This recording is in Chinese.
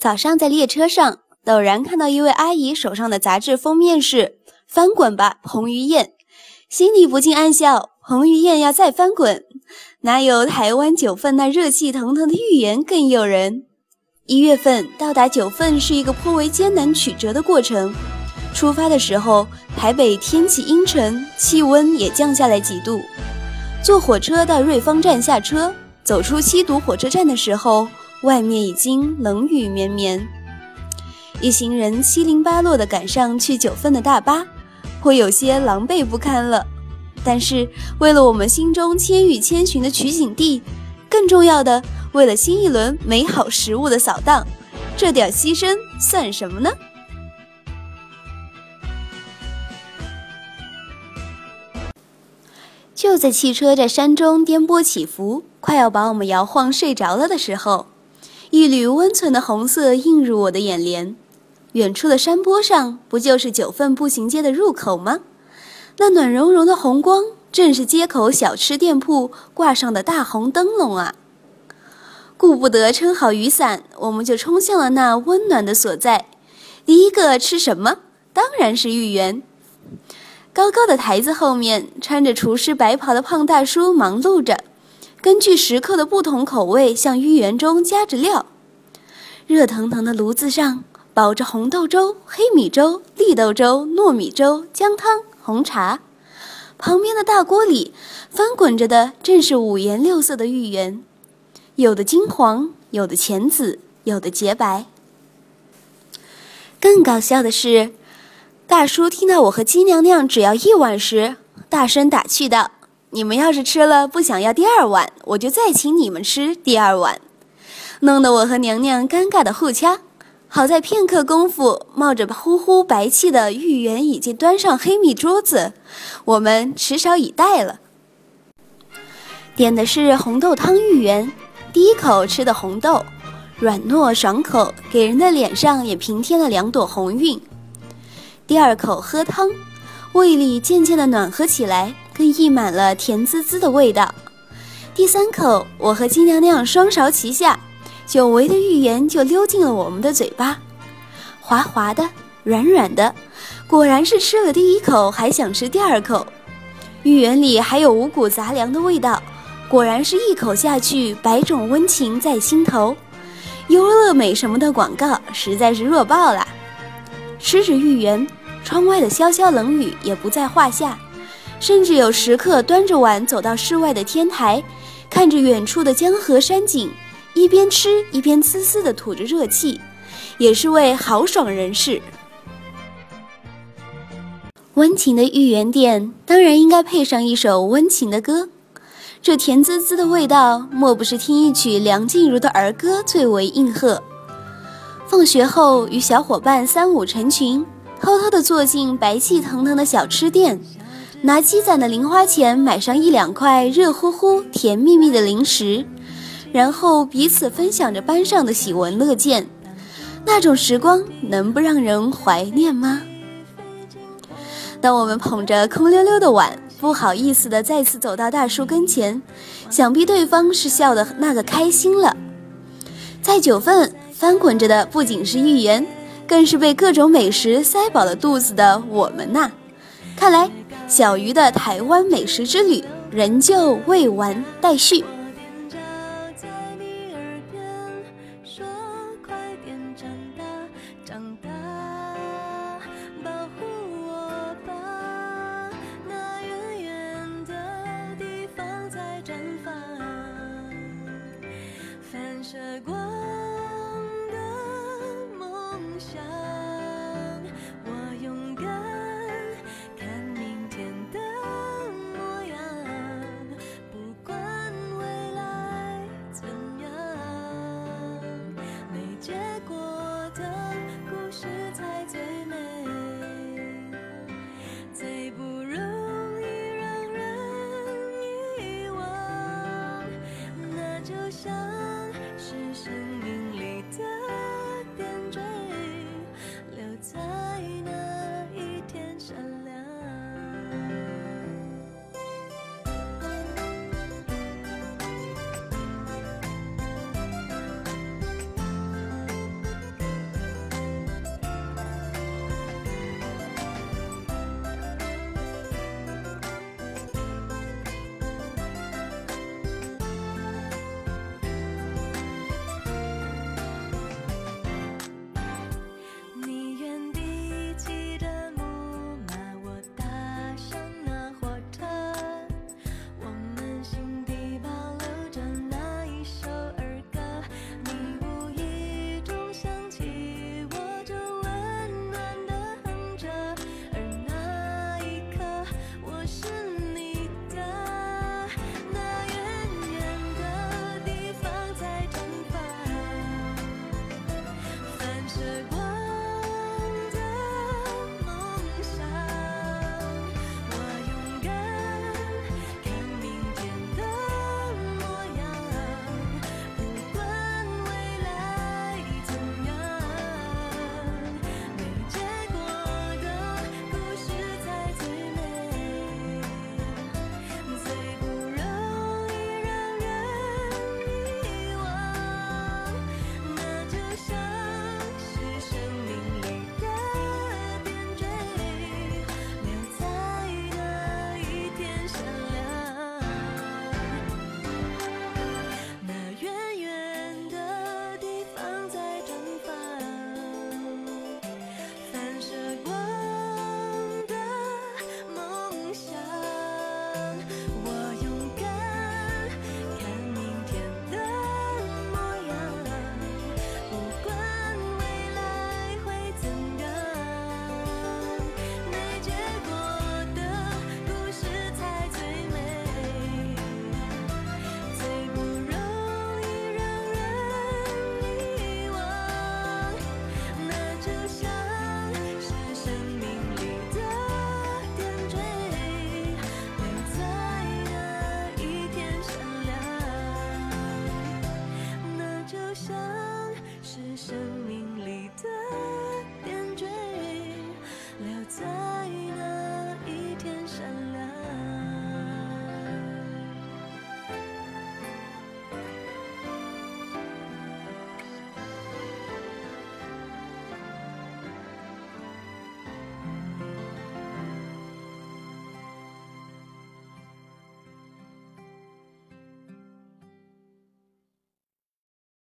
早上在列车上，陡然看到一位阿姨手上的杂志封面是《翻滚吧，彭于晏》，心里不禁暗笑：彭于晏要再翻滚，哪有台湾九份那热气腾腾的寓言更诱人？一月份到达九份是一个颇为艰难曲折的过程。出发的时候，台北天气阴沉，气温也降下来几度。坐火车到瑞芳站下车，走出七堵火车站的时候。外面已经冷雨绵绵，一行人七零八落地赶上去九份的大巴，颇有些狼狈不堪了。但是为了我们心中千与千寻的取景地，更重要的，为了新一轮美好食物的扫荡，这点牺牲算什么呢？就在汽车在山中颠簸起伏，快要把我们摇晃睡着了的时候。一缕温存的红色映入我的眼帘，远处的山坡上，不就是九份步行街的入口吗？那暖融融的红光，正是街口小吃店铺挂上的大红灯笼啊！顾不得撑好雨伞，我们就冲向了那温暖的所在。第一个吃什么？当然是芋圆。高高的台子后面，穿着厨师白袍的胖大叔忙碌着。根据食客的不同口味，向芋圆中加着料。热腾腾的炉子上，煲着红豆粥、黑米粥、绿豆粥、糯米粥、姜汤、红茶。旁边的大锅里，翻滚着的正是五颜六色的芋圆，有的金黄，有的浅紫，有的洁白。更搞笑的是，大叔听到我和鸡娘娘只要一碗时，大声打趣道。你们要是吃了不想要第二碗，我就再请你们吃第二碗，弄得我和娘娘尴尬的互掐。好在片刻功夫，冒着呼呼白气的芋圆已经端上黑米桌子，我们持勺以待了。点的是红豆汤芋圆，第一口吃的红豆，软糯爽口，给人的脸上也平添了两朵红晕。第二口喝汤，胃里渐渐的暖和起来。更溢满了甜滋滋的味道。第三口，我和金娘娘双勺齐下，久违的芋圆就溜进了我们的嘴巴，滑滑的，软软的，果然是吃了第一口还想吃第二口。芋圆里还有五谷杂粮的味道，果然是一口下去，百种温情在心头。优乐美什么的广告实在是弱爆了。吃着芋圆，窗外的潇潇冷雨也不在话下。甚至有食客端着碗走到室外的天台，看着远处的江河山景，一边吃一边呲呲地吐着热气，也是位豪爽人士。温情的芋圆店当然应该配上一首温情的歌，这甜滋滋的味道，莫不是听一曲梁静茹的儿歌最为应和。放学后与小伙伴三五成群，偷偷地坐进白气腾腾的小吃店。拿积攒的零花钱买上一两块热乎乎、甜蜜蜜的零食，然后彼此分享着班上的喜闻乐见，那种时光能不让人怀念吗？当我们捧着空溜溜的碗，不好意思的再次走到大叔跟前，想必对方是笑的那个开心了。在九份翻滚着的不仅是芋圆，更是被各种美食塞饱了肚子的我们呐。看来。小鱼的台湾美食之旅仍旧未完待续。我在你耳边说快点长大长大保护我吧那远远的地方在绽放反射过